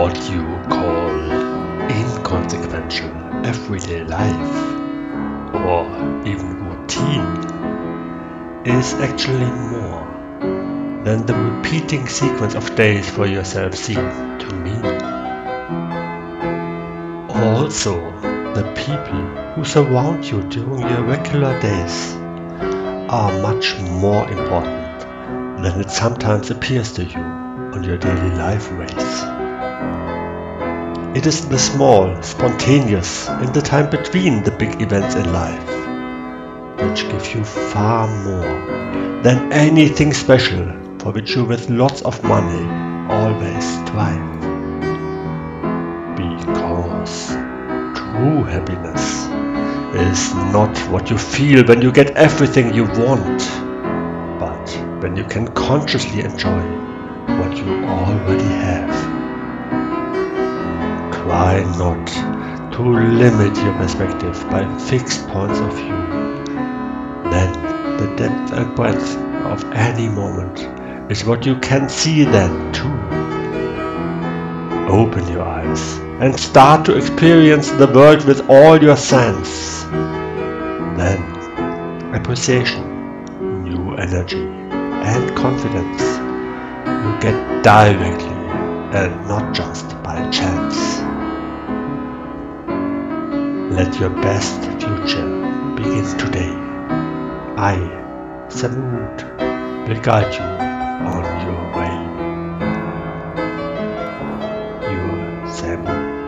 what you call inconsequential everyday life or even routine is actually more than the repeating sequence of days for yourself seem to me. Also, the people who surround you during your regular days are much more important than it sometimes appears to you on your daily life race. It is the small, spontaneous, and the time between the big events in life which give you far more than anything special for which you with lots of money always strive. Because true happiness is not what you feel when you get everything you want, but when you can consciously enjoy what you already have. Try not to limit your perspective by fixed points of view. Then the depth and breadth of any moment is what you can see then too. Open your eyes and start to experience the world with all your sense. Then appreciation, new energy and confidence you get directly and not just by chance. Let your best future begin today. I, salute, will guide you on your way. Your Samud.